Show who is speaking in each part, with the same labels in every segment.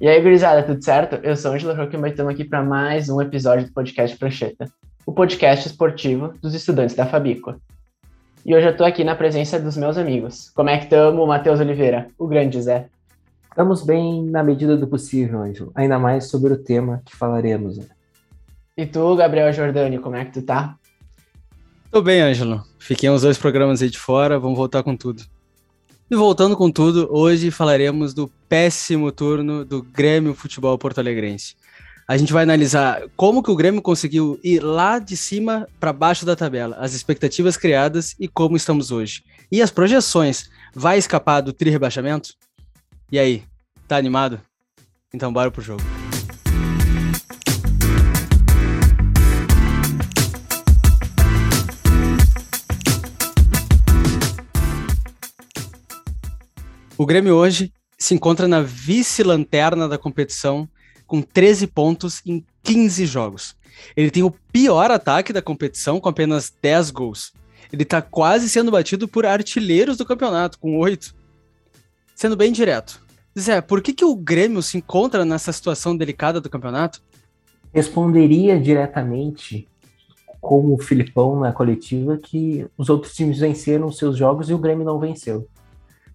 Speaker 1: E aí, gurizada, tudo certo? Eu sou Angela Roque e estamos aqui para mais um episódio do podcast Prancheta, o podcast esportivo dos estudantes da Fabico. E hoje eu estou aqui na presença dos meus amigos. Como é que estamos, Matheus Oliveira, o grande Zé?
Speaker 2: Estamos bem na medida do possível, Ângelo. Ainda mais sobre o tema que falaremos. Né?
Speaker 1: E tu, Gabriel Jordani, como é que tu tá?
Speaker 3: Tô bem, Ângelo. Fiquei uns dois programas aí de fora, vamos voltar com tudo. E voltando com tudo, hoje falaremos do péssimo turno do Grêmio Futebol Porto Alegrense. A gente vai analisar como que o Grêmio conseguiu ir lá de cima para baixo da tabela, as expectativas criadas e como estamos hoje. E as projeções. Vai escapar do tri rebaixamento? E aí, tá animado? Então bora pro jogo. O Grêmio hoje se encontra na vice-lanterna da competição com 13 pontos em 15 jogos. Ele tem o pior ataque da competição com apenas 10 gols. Ele está quase sendo batido por artilheiros do campeonato, com 8. Sendo bem direto. Zé, por que, que o Grêmio se encontra nessa situação delicada do campeonato?
Speaker 2: Responderia diretamente, como o Filipão na coletiva, que os outros times venceram seus jogos e o Grêmio não venceu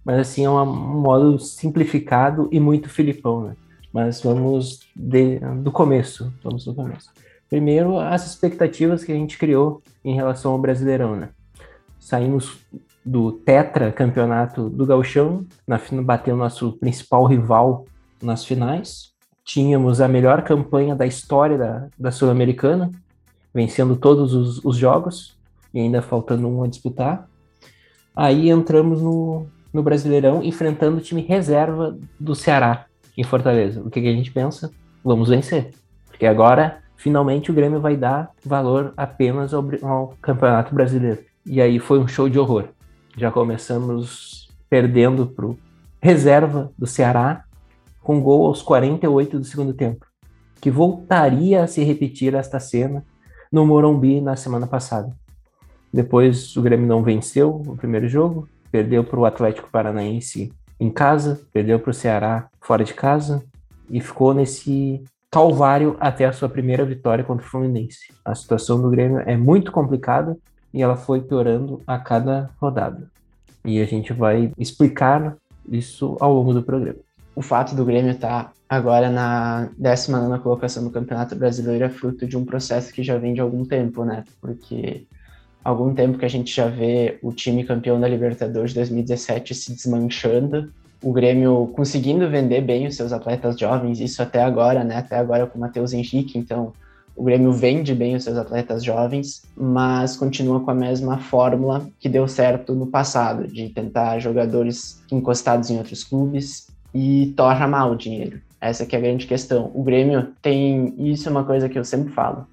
Speaker 2: mas assim é um modo simplificado e muito filipão, né? Mas vamos de, do começo, vamos do começo. Primeiro, as expectativas que a gente criou em relação ao Brasileirão, né? Saímos do tetra campeonato do Gauchão, na batendo nosso principal rival nas finais. Tínhamos a melhor campanha da história da, da Sul-Americana, vencendo todos os, os jogos e ainda faltando um a disputar. Aí entramos no, no Brasileirão, enfrentando o time reserva do Ceará em Fortaleza. O que, que a gente pensa? Vamos vencer. Porque agora, finalmente, o Grêmio vai dar valor apenas ao, ao Campeonato Brasileiro. E aí foi um show de horror. Já começamos perdendo pro reserva do Ceará, com gol aos 48 do segundo tempo, que voltaria a se repetir esta cena no Morumbi na semana passada. Depois o Grêmio não venceu o primeiro jogo, perdeu para o Atlético Paranaense em casa, perdeu para o Ceará fora de casa e ficou nesse calvário até a sua primeira vitória contra o Fluminense. A situação do Grêmio é muito complicada e ela foi piorando a cada rodada. E a gente vai explicar isso ao longo do programa.
Speaker 1: O fato do Grêmio estar tá agora na 19 colocação do Campeonato Brasileiro é fruto de um processo que já vem de algum tempo, né? Porque algum tempo que a gente já vê o time campeão da Libertadores 2017 se desmanchando, o Grêmio conseguindo vender bem os seus atletas jovens, isso até agora, né? Até agora com o Matheus Henrique, então o Grêmio vende bem os seus atletas jovens, mas continua com a mesma fórmula que deu certo no passado, de tentar jogadores encostados em outros clubes e torra mal o dinheiro. Essa que é a grande questão. O Grêmio tem, isso é uma coisa que eu sempre falo,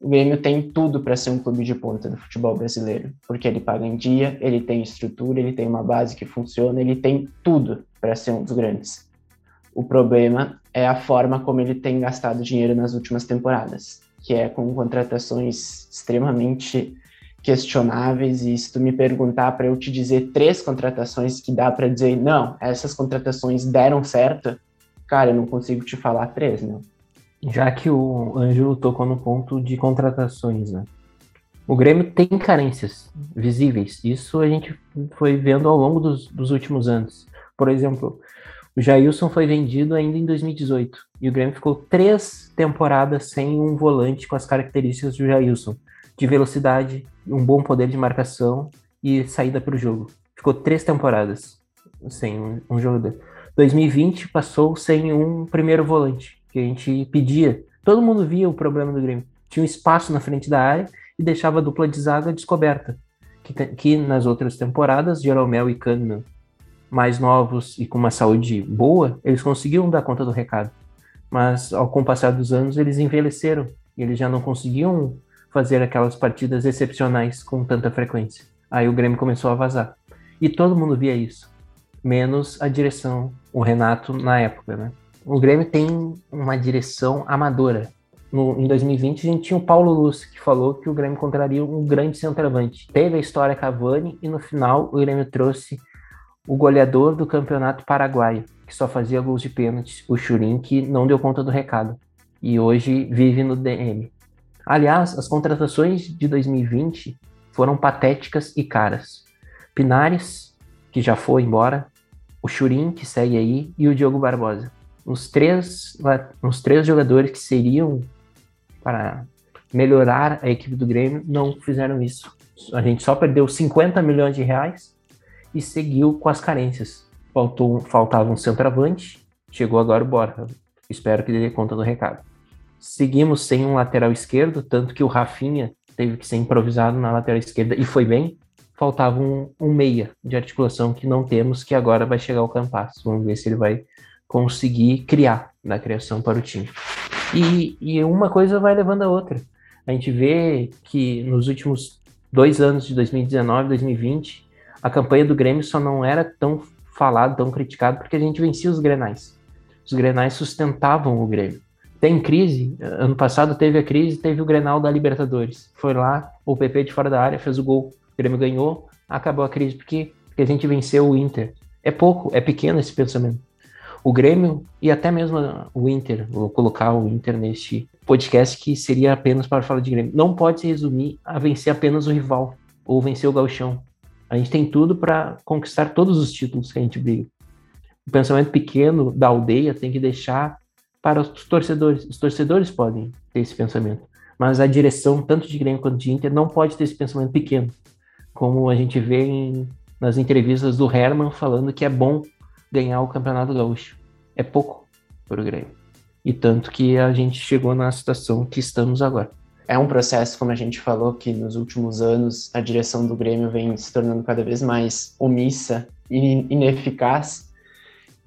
Speaker 1: o Grêmio tem tudo para ser um clube de ponta do futebol brasileiro, porque ele paga em dia, ele tem estrutura, ele tem uma base que funciona, ele tem tudo para ser um dos grandes. O problema é a forma como ele tem gastado dinheiro nas últimas temporadas, que é com contratações extremamente questionáveis. E se tu me perguntar para eu te dizer três contratações que dá para dizer, não, essas contratações deram certo, cara, eu não consigo te falar três, não
Speaker 2: já que o Ângelo tocou no ponto de contratações, né? O Grêmio tem carências visíveis. Isso a gente foi vendo ao longo dos, dos últimos anos. Por exemplo, o Jailson foi vendido ainda em 2018 e o Grêmio ficou três temporadas sem um volante com as características do Jailson, de velocidade, um bom poder de marcação e saída para o jogo. Ficou três temporadas sem um, um jogador. 2020 passou sem um primeiro volante que a gente pedia. Todo mundo via o problema do Grêmio. Tinha um espaço na frente da área e deixava a dupla de zaga descoberta. Que, que nas outras temporadas, Jeromel e Kahneman, mais novos e com uma saúde boa, eles conseguiam dar conta do recado. Mas ao com o passar dos anos, eles envelheceram e eles já não conseguiam fazer aquelas partidas excepcionais com tanta frequência. Aí o Grêmio começou a vazar. E todo mundo via isso, menos a direção, o Renato na época, né? O Grêmio tem uma direção amadora. No, em 2020, a gente tinha o Paulo Luz, que falou que o Grêmio encontraria um grande centroavante. Teve a história Cavani e no final o Grêmio trouxe o goleador do campeonato paraguaio, que só fazia gols de pênalti, o Churin, que não deu conta do recado. E hoje vive no DM. Aliás, as contratações de 2020 foram patéticas e caras. Pinares, que já foi embora, o Churin, que segue aí, e o Diogo Barbosa. Os três, os três jogadores que seriam para melhorar a equipe do Grêmio não fizeram isso. A gente só perdeu 50 milhões de reais e seguiu com as carências. Faltou, faltava um centroavante, chegou agora o Borja. Espero que dê conta do recado. Seguimos sem um lateral esquerdo, tanto que o Rafinha teve que ser improvisado na lateral esquerda e foi bem. Faltava um, um meia de articulação que não temos, que agora vai chegar ao Campas. Vamos ver se ele vai conseguir criar na criação para o time. E, e uma coisa vai levando a outra. A gente vê que nos últimos dois anos, de 2019 e 2020, a campanha do Grêmio só não era tão falada, tão criticada, porque a gente vencia os grenais. Os grenais sustentavam o Grêmio. Tem crise, ano passado teve a crise, teve o Grenal da Libertadores. Foi lá, o PP de fora da área fez o gol, o Grêmio ganhou, acabou a crise. Por quê? Porque a gente venceu o Inter. É pouco, é pequeno esse pensamento. O Grêmio e até mesmo o Inter, vou colocar o Inter neste podcast que seria apenas para falar de Grêmio. Não pode se resumir a vencer apenas o rival ou vencer o gauchão. A gente tem tudo para conquistar todos os títulos que a gente briga. O pensamento pequeno da aldeia tem que deixar para os torcedores. Os torcedores podem ter esse pensamento, mas a direção, tanto de Grêmio quanto de Inter, não pode ter esse pensamento pequeno, como a gente vê em, nas entrevistas do Herman falando que é bom ganhar o Campeonato Gaúcho. É pouco para o Grêmio. E tanto que a gente chegou na situação que estamos agora.
Speaker 1: É um processo, como a gente falou, que nos últimos anos a direção do Grêmio vem se tornando cada vez mais omissa e ineficaz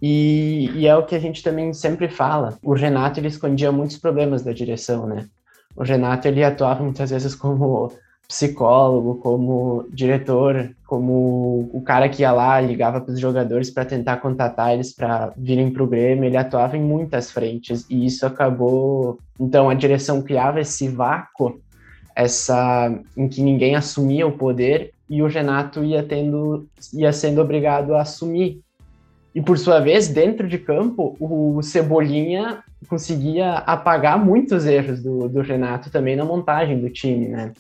Speaker 1: e, e, é o que a gente também sempre fala. O Renato ele escondia muitos problemas da direção, né? O Renato ele atuava muitas vezes como psicólogo, como diretor, como o cara que ia lá ligava para os jogadores para tentar contatar eles para virem para o Grêmio. Ele atuava em muitas frentes e isso acabou. Então a direção criava esse vácuo, essa em que ninguém assumia o poder e o Renato ia tendo, ia sendo obrigado a assumir e por sua vez, dentro de campo, o Cebolinha conseguia apagar muitos erros do, do Renato também na montagem do time, né?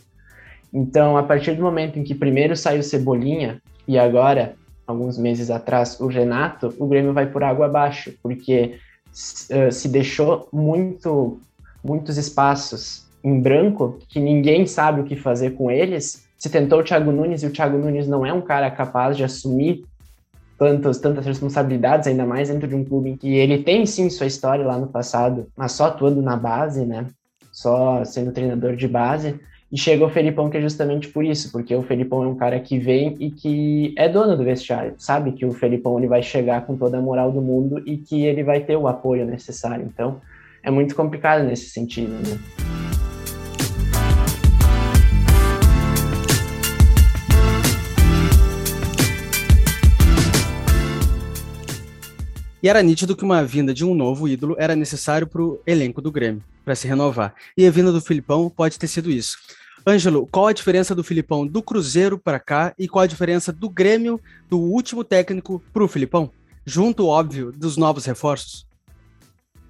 Speaker 1: Então, a partir do momento em que primeiro saiu Cebolinha e agora, alguns meses atrás, o Renato, o Grêmio vai por água abaixo, porque uh, se deixou muito, muitos espaços em branco que ninguém sabe o que fazer com eles. Se tentou o Thiago Nunes e o Thiago Nunes não é um cara capaz de assumir tantas, tantas responsabilidades, ainda mais dentro de um clube em que ele tem sim sua história lá no passado, mas só atuando na base, né? Só sendo treinador de base. E chega o Felipão, que é justamente por isso, porque o Felipão é um cara que vem e que é dono do vestiário, sabe que o Felipão ele vai chegar com toda a moral do mundo e que ele vai ter o apoio necessário. Então, é muito complicado nesse sentido, né?
Speaker 3: E era nítido que uma vinda de um novo ídolo era necessário para o elenco do Grêmio, para se renovar. E a vinda do Filipão pode ter sido isso. Ângelo, qual a diferença do Filipão do Cruzeiro para cá e qual a diferença do Grêmio, do último técnico, para o Filipão? Junto, óbvio, dos novos reforços.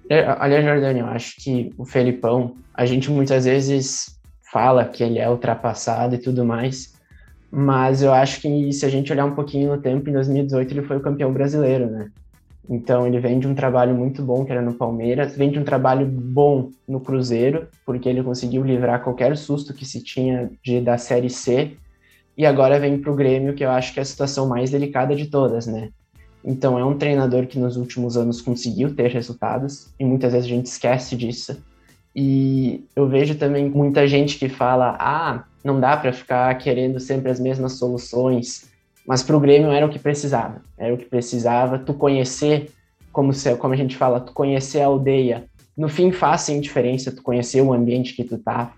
Speaker 1: É, aliás, Jordânia, eu acho que o Felipão, a gente muitas vezes fala que ele é ultrapassado e tudo mais, mas eu acho que se a gente olhar um pouquinho no tempo, em 2018 ele foi o campeão brasileiro, né? Então ele vem de um trabalho muito bom que era no Palmeiras, vem de um trabalho bom no Cruzeiro, porque ele conseguiu livrar qualquer susto que se tinha de da Série C, e agora vem para o Grêmio, que eu acho que é a situação mais delicada de todas, né? Então é um treinador que nos últimos anos conseguiu ter resultados, e muitas vezes a gente esquece disso. E eu vejo também muita gente que fala: ah, não dá para ficar querendo sempre as mesmas soluções mas para o Grêmio era o que precisava. Era o que precisava. Tu conhecer, como, se, como a gente fala, tu conhecer a aldeia. No fim, faz sim diferença tu conhecer o ambiente que tu tá.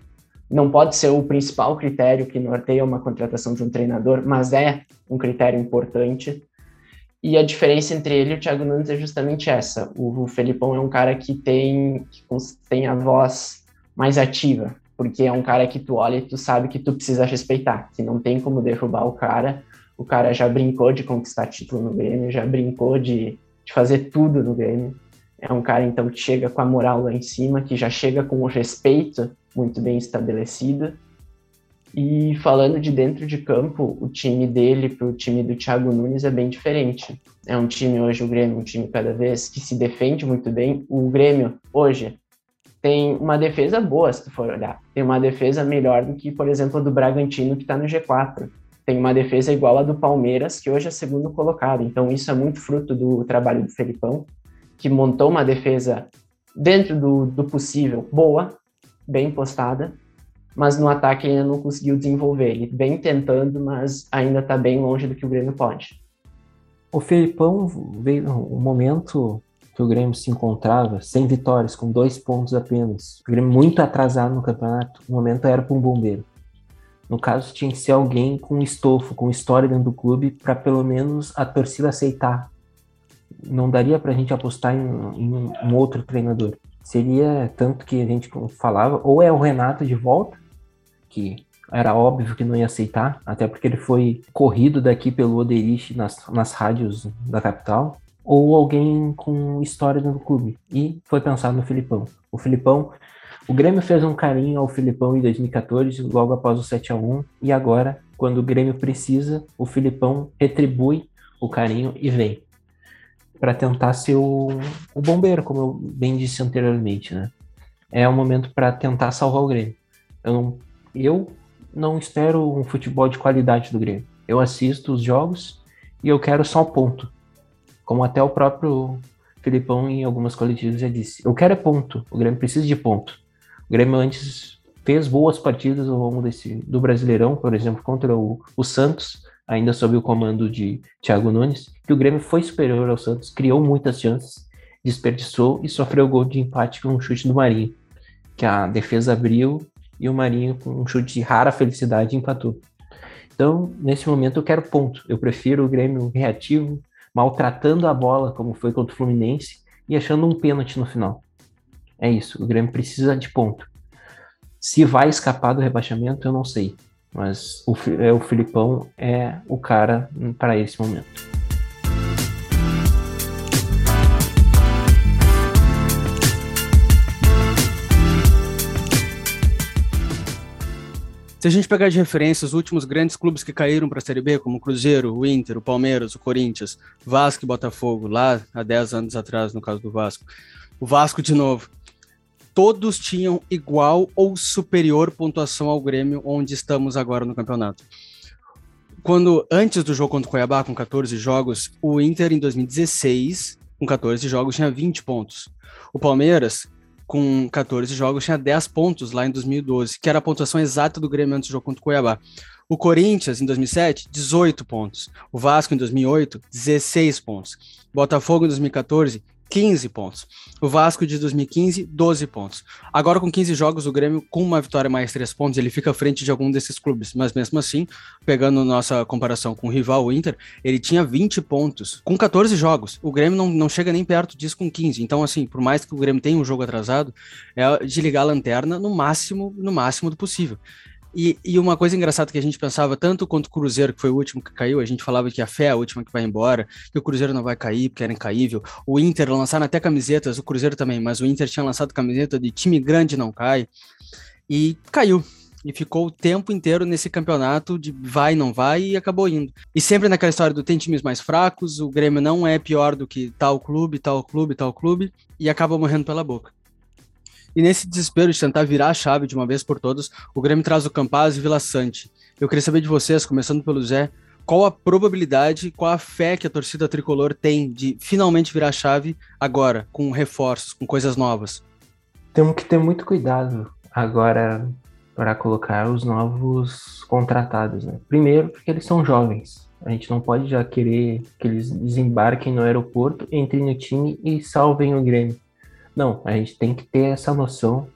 Speaker 1: Não pode ser o principal critério que norteia uma contratação de um treinador, mas é um critério importante. E a diferença entre ele e o Thiago Nunes é justamente essa. O, o Felipão é um cara que tem, que tem a voz mais ativa, porque é um cara que tu olha e tu sabe que tu precisa respeitar, que não tem como derrubar o cara, o cara já brincou de conquistar título no Grêmio, já brincou de de fazer tudo no Grêmio. É um cara, então, que chega com a moral lá em cima, que já chega com o respeito muito bem estabelecido. E falando de dentro de campo, o time dele para o time do Thiago Nunes é bem diferente. É um time hoje, o Grêmio, um time cada vez que se defende muito bem. O Grêmio, hoje, tem uma defesa boa, se tu for olhar. Tem uma defesa melhor do que, por exemplo, a do Bragantino, que está no G4. Tem uma defesa igual a do Palmeiras, que hoje é segundo colocado. Então, isso é muito fruto do trabalho do Felipão, que montou uma defesa dentro do, do possível boa, bem postada, mas no ataque ainda não conseguiu desenvolver. Ele vem tentando, mas ainda está bem longe do que o Grêmio pode.
Speaker 2: O Felipão veio um momento que o Grêmio se encontrava sem vitórias, com dois pontos apenas. O Grêmio muito atrasado no campeonato. O momento era para um bombeiro. No caso, tinha que ser alguém com estofo, com história dentro do clube, para pelo menos a torcida aceitar. Não daria para a gente apostar em, em um outro treinador. Seria tanto que a gente falava, ou é o Renato de volta, que era óbvio que não ia aceitar, até porque ele foi corrido daqui pelo Oderich nas, nas rádios da capital, ou alguém com história no clube. E foi pensado no Filipão. O Filipão, o Grêmio fez um carinho ao Filipão em 2014, logo após o 7 a 1 e agora, quando o Grêmio precisa, o Filipão retribui o carinho e vem para tentar ser o, o, bombeiro, como eu bem disse anteriormente, né? É o momento para tentar salvar o Grêmio. Eu não, eu não espero um futebol de qualidade do Grêmio. Eu assisto os jogos e eu quero só ponto. Como até o próprio Filipão em algumas coletivas já disse. Eu quero é ponto. O Grêmio precisa de ponto. O Grêmio antes fez boas partidas ao longo desse, do Brasileirão, por exemplo, contra o, o Santos, ainda sob o comando de Thiago Nunes, que o Grêmio foi superior ao Santos, criou muitas chances, desperdiçou e sofreu gol de empate com um chute do Marinho, que a defesa abriu e o Marinho, com um chute de rara felicidade, empatou. Então, nesse momento, eu quero ponto. Eu prefiro o Grêmio reativo, maltratando a bola, como foi contra o Fluminense, e achando um pênalti no final. É isso, o Grêmio precisa de ponto. Se vai escapar do rebaixamento, eu não sei. Mas o, é, o Filipão é o cara para esse momento.
Speaker 3: Se a gente pegar de referência os últimos grandes clubes que caíram para a Série B, como o Cruzeiro, o Inter, o Palmeiras, o Corinthians, Vasco e Botafogo, lá há 10 anos atrás, no caso do Vasco, o Vasco de novo, todos tinham igual ou superior pontuação ao Grêmio, onde estamos agora no campeonato. Quando antes do jogo contra o Cuiabá, com 14 jogos, o Inter em 2016, com 14 jogos, tinha 20 pontos. O Palmeiras com 14 jogos, tinha 10 pontos lá em 2012, que era a pontuação exata do Grêmio antes do jogo contra o Cuiabá. O Corinthians, em 2007, 18 pontos. O Vasco, em 2008, 16 pontos. Botafogo, em 2014, 15 pontos. O Vasco de 2015, 12 pontos. Agora, com 15 jogos, o Grêmio, com uma vitória mais 3 pontos, ele fica à frente de algum desses clubes. Mas mesmo assim, pegando nossa comparação com o rival, o Inter, ele tinha 20 pontos com 14 jogos. O Grêmio não, não chega nem perto disso com 15. Então, assim, por mais que o Grêmio tenha um jogo atrasado, é de ligar a lanterna no máximo, no máximo do possível. E, e, uma coisa engraçada que a gente pensava, tanto quanto o Cruzeiro, que foi o último que caiu, a gente falava que a fé é a última que vai embora, que o Cruzeiro não vai cair, porque era incaível. O Inter lançaram até camisetas, o Cruzeiro também, mas o Inter tinha lançado camiseta de time grande não cai. E caiu. E ficou o tempo inteiro nesse campeonato de vai, não vai, e acabou indo. E sempre naquela história do tem times mais fracos, o Grêmio não é pior do que tal clube, tal clube, tal clube, e acaba morrendo pela boca. E nesse desespero de tentar virar a chave de uma vez por todas, o Grêmio traz o Campaz e Vila Sante. Eu queria saber de vocês, começando pelo Zé, qual a probabilidade, qual a fé que a torcida tricolor tem de finalmente virar a chave agora, com reforços, com coisas novas?
Speaker 2: Temos que ter muito cuidado agora para colocar os novos contratados. Né? Primeiro, porque eles são jovens. A gente não pode já querer que eles desembarquem no aeroporto, entrem no time e salvem o Grêmio. Não, a gente tem que ter essa noção,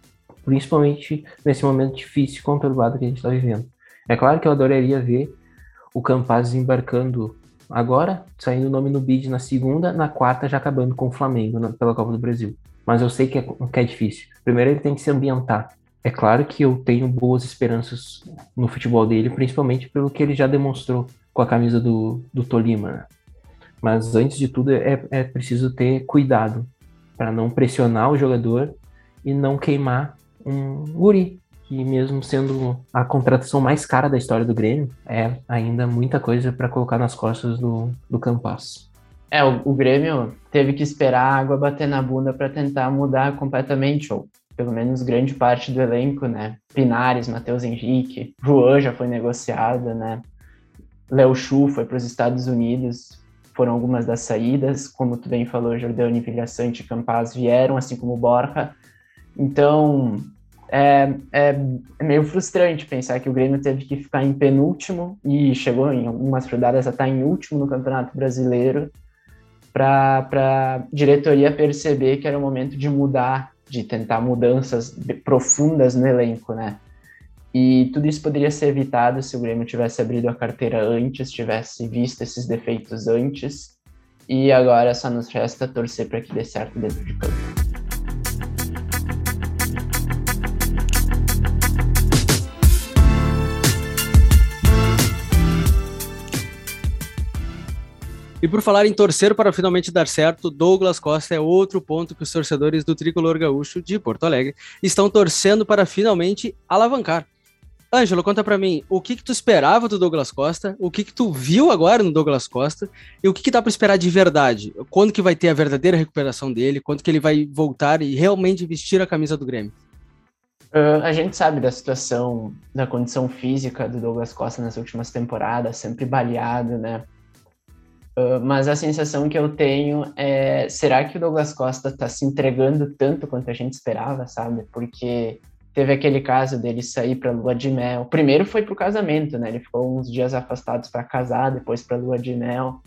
Speaker 2: principalmente nesse momento difícil e conturbado que a gente está vivendo. É claro que eu adoraria ver o Campaz embarcando agora, saindo o nome no bid na segunda, na quarta já acabando com o Flamengo na, pela Copa do Brasil. Mas eu sei que é, que é difícil. Primeiro ele tem que se ambientar. É claro que eu tenho boas esperanças no futebol dele, principalmente pelo que ele já demonstrou com a camisa do, do Tolima. Né? Mas antes de tudo é, é preciso ter cuidado para não pressionar o jogador e não queimar um guri, que mesmo sendo a contratação mais cara da história do Grêmio, é ainda muita coisa para colocar nas costas do, do Campas.
Speaker 1: É, o, o, Grêmio teve que esperar a água bater na bunda para tentar mudar completamente, ou pelo menos grande parte do elenco, né? Pinares, Matheus Henrique, Juan já foi negociado, né? Léo Chu foi para os Estados Unidos, foram algumas das saídas, como tu bem falou, Jordani, Vilhaçante e Campaz vieram, assim como Borja. Então, é, é, é, meio frustrante pensar que o Grêmio teve que ficar em penúltimo e chegou em algumas rodadas a estar em último no Campeonato Brasileiro para a diretoria perceber que era o momento de mudar, de tentar mudanças profundas no elenco, né? E tudo isso poderia ser evitado se o Grêmio tivesse abrido a carteira antes, tivesse visto esses defeitos antes. E agora só nos resta torcer para que dê certo dentro de campo.
Speaker 3: E por falar em torcer para finalmente dar certo, Douglas Costa é outro ponto que os torcedores do Tricolor Gaúcho de Porto Alegre estão torcendo para finalmente alavancar. Ângelo, conta para mim, o que que tu esperava do Douglas Costa, o que que tu viu agora no Douglas Costa e o que que dá para esperar de verdade? Quando que vai ter a verdadeira recuperação dele? Quando que ele vai voltar e realmente vestir a camisa do Grêmio?
Speaker 1: Uh, a gente sabe da situação, da condição física do Douglas Costa nas últimas temporadas, sempre baleado, né? Uh, mas a sensação que eu tenho é: será que o Douglas Costa está se entregando tanto quanto a gente esperava, sabe? Porque teve aquele caso dele sair para lua de mel. Primeiro foi para o casamento, né? Ele ficou uns dias afastados para casar, depois para lua de mel.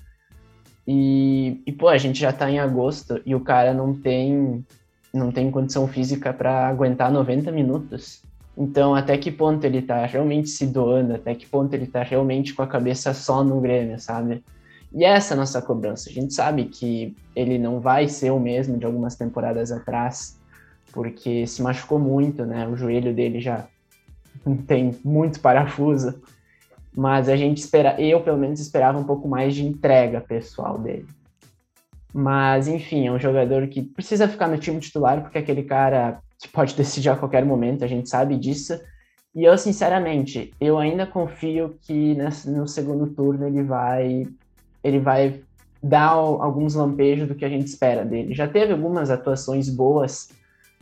Speaker 1: E, e, pô, a gente já está em agosto e o cara não tem não tem condição física para aguentar 90 minutos. Então, até que ponto ele está realmente se doando? Até que ponto ele está realmente com a cabeça só no Grêmio, sabe? E essa é a nossa cobrança. A gente sabe que ele não vai ser o mesmo de algumas temporadas atrás, porque se machucou muito, né? O joelho dele já tem muito parafuso. Mas a gente espera, eu pelo menos esperava um pouco mais de entrega pessoal dele. Mas, enfim, é um jogador que precisa ficar no time titular, porque é aquele cara que pode decidir a qualquer momento, a gente sabe disso. E eu, sinceramente, eu ainda confio que no segundo turno ele vai ele vai dar alguns lampejos do que a gente espera dele. Já teve algumas atuações boas,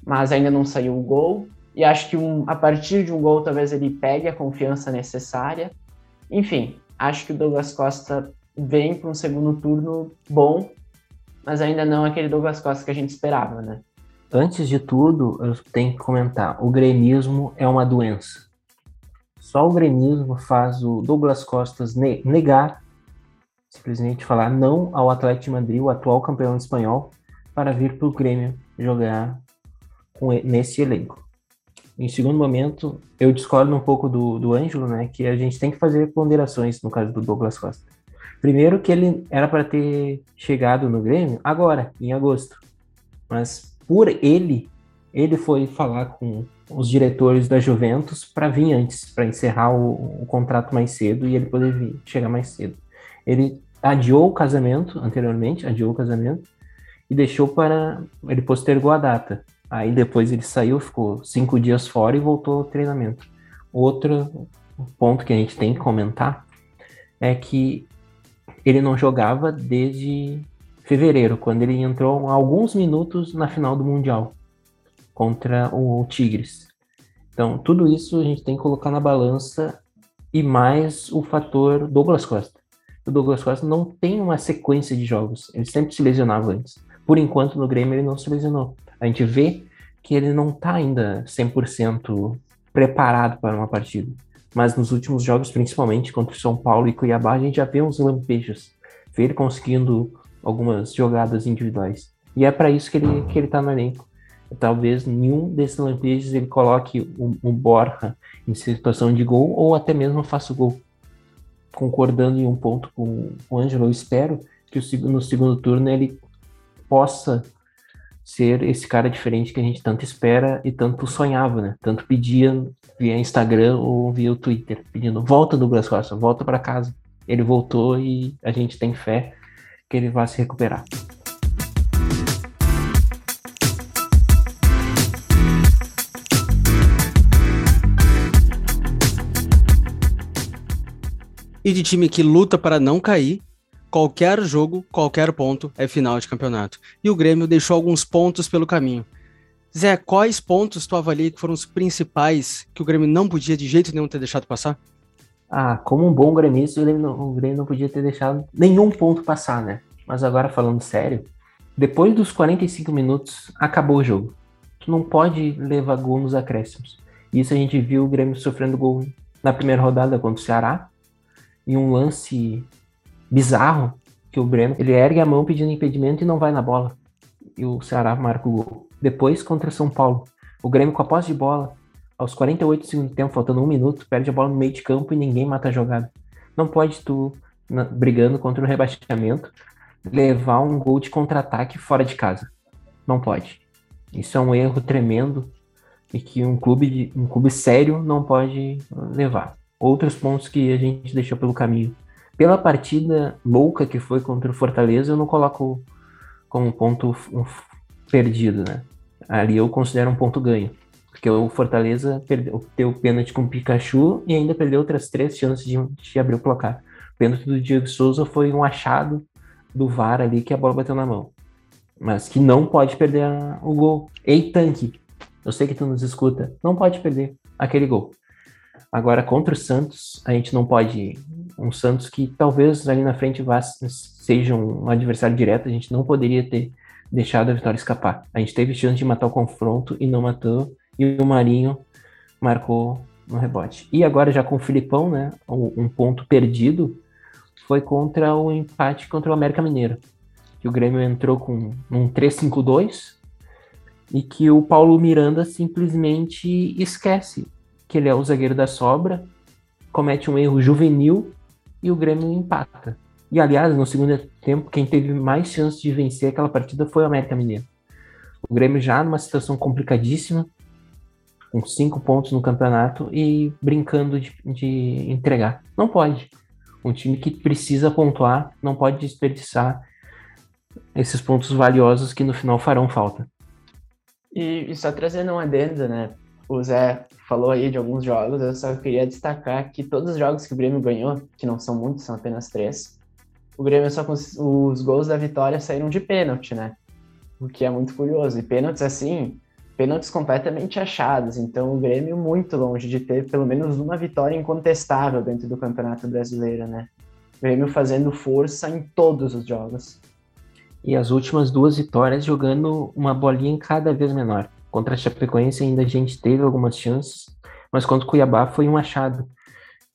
Speaker 1: mas ainda não saiu o gol. E acho que um, a partir de um gol talvez ele pegue a confiança necessária. Enfim, acho que o Douglas Costa vem para um segundo turno bom, mas ainda não aquele Douglas Costa que a gente esperava, né?
Speaker 2: Antes de tudo, eu tenho que comentar: o gremismo é uma doença. Só o gremismo faz o Douglas Costas negar simplesmente falar não ao Atlético de Madrid, o atual campeão espanhol, para vir para o Grêmio jogar com, nesse elenco. Em segundo momento, eu discordo um pouco do, do Ângelo, né, que a gente tem que fazer ponderações no caso do Douglas Costa. Primeiro que ele era para ter chegado no Grêmio agora, em agosto. Mas por ele, ele foi falar com os diretores da Juventus para vir antes, para encerrar o, o, contrato mais cedo e ele poder vir, chegar mais cedo. Ele adiou o casamento anteriormente, adiou o casamento e deixou para. Ele postergou a data. Aí depois ele saiu, ficou cinco dias fora e voltou ao treinamento. Outro ponto que a gente tem que comentar é que ele não jogava desde fevereiro, quando ele entrou alguns minutos na final do Mundial contra o Tigres. Então, tudo isso a gente tem que colocar na balança e mais o fator Douglas Costa o Douglas Costa não tem uma sequência de jogos. Ele sempre se lesionava antes. Por enquanto, no Grêmio, ele não se lesionou. A gente vê que ele não está ainda 100% preparado para uma partida. Mas nos últimos jogos, principalmente contra o São Paulo e Cuiabá, a gente já vê uns lampejos. Vê ele conseguindo algumas jogadas individuais. E é para isso que ele, que ele tá no elenco. Talvez nenhum desses lampejos ele coloque o, o Borja em situação de gol ou até mesmo faça o gol concordando em um ponto com o Ângelo, eu espero que no segundo turno ele possa ser esse cara diferente que a gente tanto espera e tanto sonhava, né? Tanto pedia via Instagram ou via o Twitter, pedindo volta Douglas Costa, volta para casa. Ele voltou e a gente tem fé que ele vá se recuperar.
Speaker 3: E de time que luta para não cair, qualquer jogo, qualquer ponto é final de campeonato. E o Grêmio deixou alguns pontos pelo caminho. Zé, quais pontos tu avalia que foram os principais que o Grêmio não podia de jeito nenhum ter deixado passar?
Speaker 2: Ah, como um bom gremista, o Grêmio, não, o Grêmio não podia ter deixado nenhum ponto passar, né? Mas agora falando sério, depois dos 45 minutos, acabou o jogo. Tu não pode levar gol nos acréscimos. Isso a gente viu o Grêmio sofrendo gol na primeira rodada contra o Ceará, em um lance bizarro que o Breno ele ergue a mão pedindo impedimento e não vai na bola. E o Ceará marca o gol. Depois contra São Paulo, o Grêmio com a posse de bola, aos 48 segundos do tempo, faltando um minuto, perde a bola no meio de campo e ninguém mata a jogada. Não pode tu, na, brigando contra o rebaixamento, levar um gol de contra-ataque fora de casa. Não pode. Isso é um erro tremendo e que um clube, um clube sério não pode levar outros pontos que a gente deixou pelo caminho. Pela partida louca que foi contra o Fortaleza, eu não coloco como ponto perdido, né? Ali eu considero um ponto ganho. Porque o Fortaleza perdeu, o pênalti com o Pikachu e ainda perdeu outras três chances de, de abrir o placar. O pênalti do Diego Souza foi um achado do VAR ali que a bola bateu na mão. Mas que não pode perder a, o gol. Ei, tanque, eu sei que tu nos escuta, não pode perder aquele gol. Agora, contra o Santos, a gente não pode. Um Santos que talvez ali na frente vá, seja um adversário direto, a gente não poderia ter deixado a vitória escapar. A gente teve chance de matar o confronto e não matou, e o Marinho marcou no rebote. E agora, já com o Filipão, né? Um ponto perdido foi contra o empate contra o América Mineiro. Que o Grêmio entrou com um 3-5-2 e que o Paulo Miranda simplesmente esquece que ele é o zagueiro da sobra, comete um erro juvenil e o Grêmio empata. E aliás, no segundo tempo, quem teve mais chance de vencer aquela partida foi o América Mineiro. O Grêmio já numa situação complicadíssima, com cinco pontos no campeonato e brincando de, de entregar. Não pode. Um time que precisa pontuar não pode desperdiçar esses pontos valiosos que no final farão falta.
Speaker 1: E, e só trazendo um adendo, né? O Zé falou aí de alguns jogos, eu só queria destacar que todos os jogos que o Grêmio ganhou, que não são muitos, são apenas três, o Grêmio só os gols da vitória saíram de pênalti, né? O que é muito curioso. E pênaltis assim, pênaltis completamente achados. Então o Grêmio muito longe de ter pelo menos uma vitória incontestável dentro do Campeonato Brasileiro, né? O Grêmio fazendo força em todos os jogos.
Speaker 2: E as últimas duas vitórias jogando uma bolinha cada vez menor. Contra a Chapecoense ainda a gente teve algumas chances, mas contra o Cuiabá foi um achado.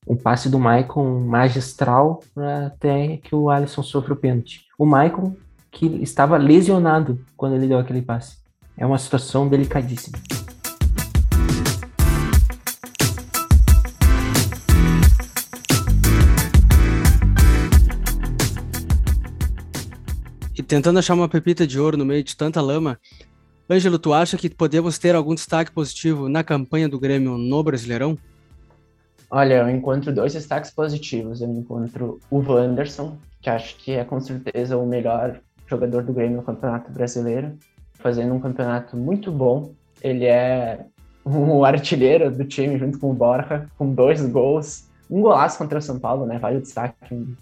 Speaker 2: Um passe do Maicon magistral até que o Alisson sofre o pênalti. O Maicon, que estava lesionado quando ele deu aquele passe. É uma situação delicadíssima.
Speaker 3: E tentando achar uma pepita de ouro no meio de tanta lama, Ângelo, tu acha que podemos ter algum destaque positivo na campanha do Grêmio no Brasileirão?
Speaker 1: Olha, eu encontro dois destaques positivos. Eu encontro o Wanderson, que acho que é com certeza o melhor jogador do Grêmio no Campeonato Brasileiro, fazendo um campeonato muito bom. Ele é o artilheiro do time junto com o Borja, com dois gols, um golaço contra o São Paulo, né? Vale o destaque,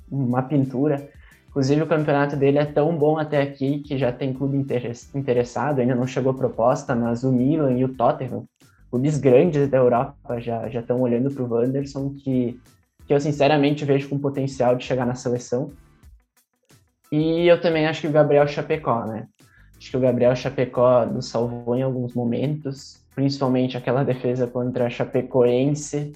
Speaker 1: uma pintura. Inclusive, o campeonato dele é tão bom até aqui que já tem clube interessado, ainda não chegou proposta, mas o Milan e o Tottenham, clubes grandes da Europa, já estão olhando para o Wanderson, que, que eu sinceramente vejo com potencial de chegar na seleção. E eu também acho que o Gabriel Chapecó, né? Acho que o Gabriel Chapecó nos salvou em alguns momentos, principalmente aquela defesa contra a Chapecoense,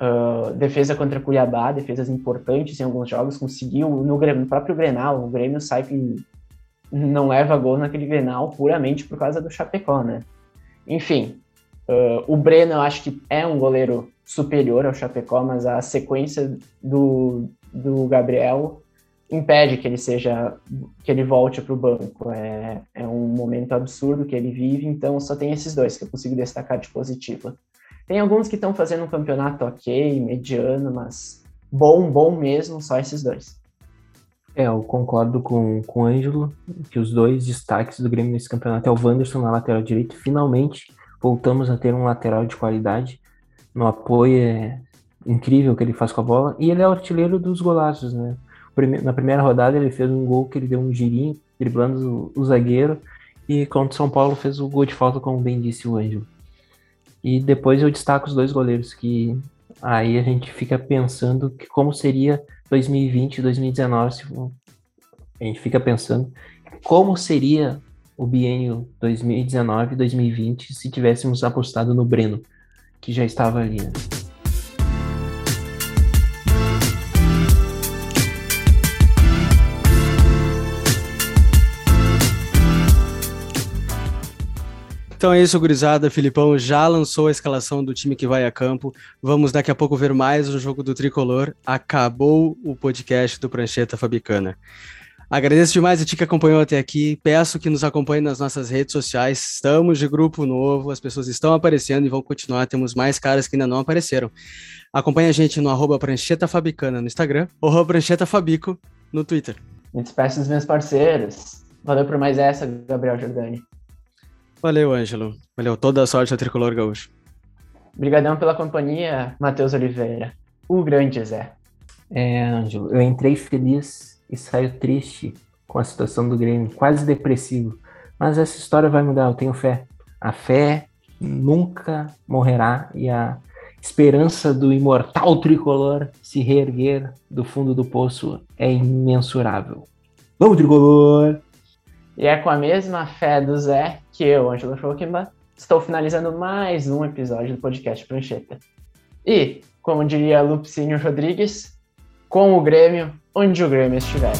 Speaker 1: Uh, defesa contra Cuiabá, defesas importantes em alguns jogos, conseguiu no, no, próprio Grenal, o Grêmio sai que não leva gol naquele Grenal puramente por causa do Chapecó, né? Enfim, uh, o Breno eu acho que é um goleiro superior ao Chapecó, mas a sequência do, do Gabriel impede que ele seja que ele volte para o banco. É, é um momento absurdo que ele vive, então só tem esses dois que eu consigo destacar de positivo. Tem alguns que estão fazendo um campeonato ok, mediano, mas bom, bom mesmo, só esses dois.
Speaker 2: É, eu concordo com, com o Ângelo, que os dois destaques do Grêmio nesse campeonato é o Wanderson na lateral direita. Finalmente voltamos a ter um lateral de qualidade. No apoio é incrível que ele faz com a bola. E ele é o artilheiro dos golaços, né? Na primeira rodada ele fez um gol que ele deu um girinho, driblando o, o zagueiro. E contra o São Paulo fez o gol de falta, como bem disse o Ângelo. E depois eu destaco os dois goleiros, que aí a gente fica pensando que como seria 2020 e 2019, se a gente fica pensando como seria o biênio 2019 e 2020 se tivéssemos apostado no Breno, que já estava ali. Né?
Speaker 3: Então é isso, gurizada. Filipão já lançou a escalação do time que vai a campo. Vamos daqui a pouco ver mais um jogo do Tricolor. Acabou o podcast do Prancheta Fabicana. Agradeço demais a ti que acompanhou até aqui. Peço que nos acompanhe nas nossas redes sociais. Estamos de grupo novo, as pessoas estão aparecendo e vão continuar. Temos mais caras que ainda não apareceram. Acompanhe a gente no arroba no Instagram ou Prancheta Fabico no Twitter.
Speaker 1: Me despeço dos meus parceiros. Valeu por mais essa, Gabriel Jordani.
Speaker 3: Valeu, Ângelo. Valeu. Toda a sorte ao Tricolor Gaúcho.
Speaker 1: Obrigadão pela companhia, Matheus Oliveira. O grande Zé.
Speaker 2: É, Ângelo, eu entrei feliz e saio triste com a situação do Grêmio, quase depressivo. Mas essa história vai mudar, eu tenho fé. A fé nunca morrerá e a esperança do imortal tricolor se reerguer do fundo do poço é imensurável. Vamos, tricolor!
Speaker 1: E é com a mesma fé do Zé que eu, Angelo Schokemba, estou finalizando mais um episódio do podcast Prancheta. E, como diria Lupicínio Rodrigues, com o Grêmio, onde o Grêmio estiver.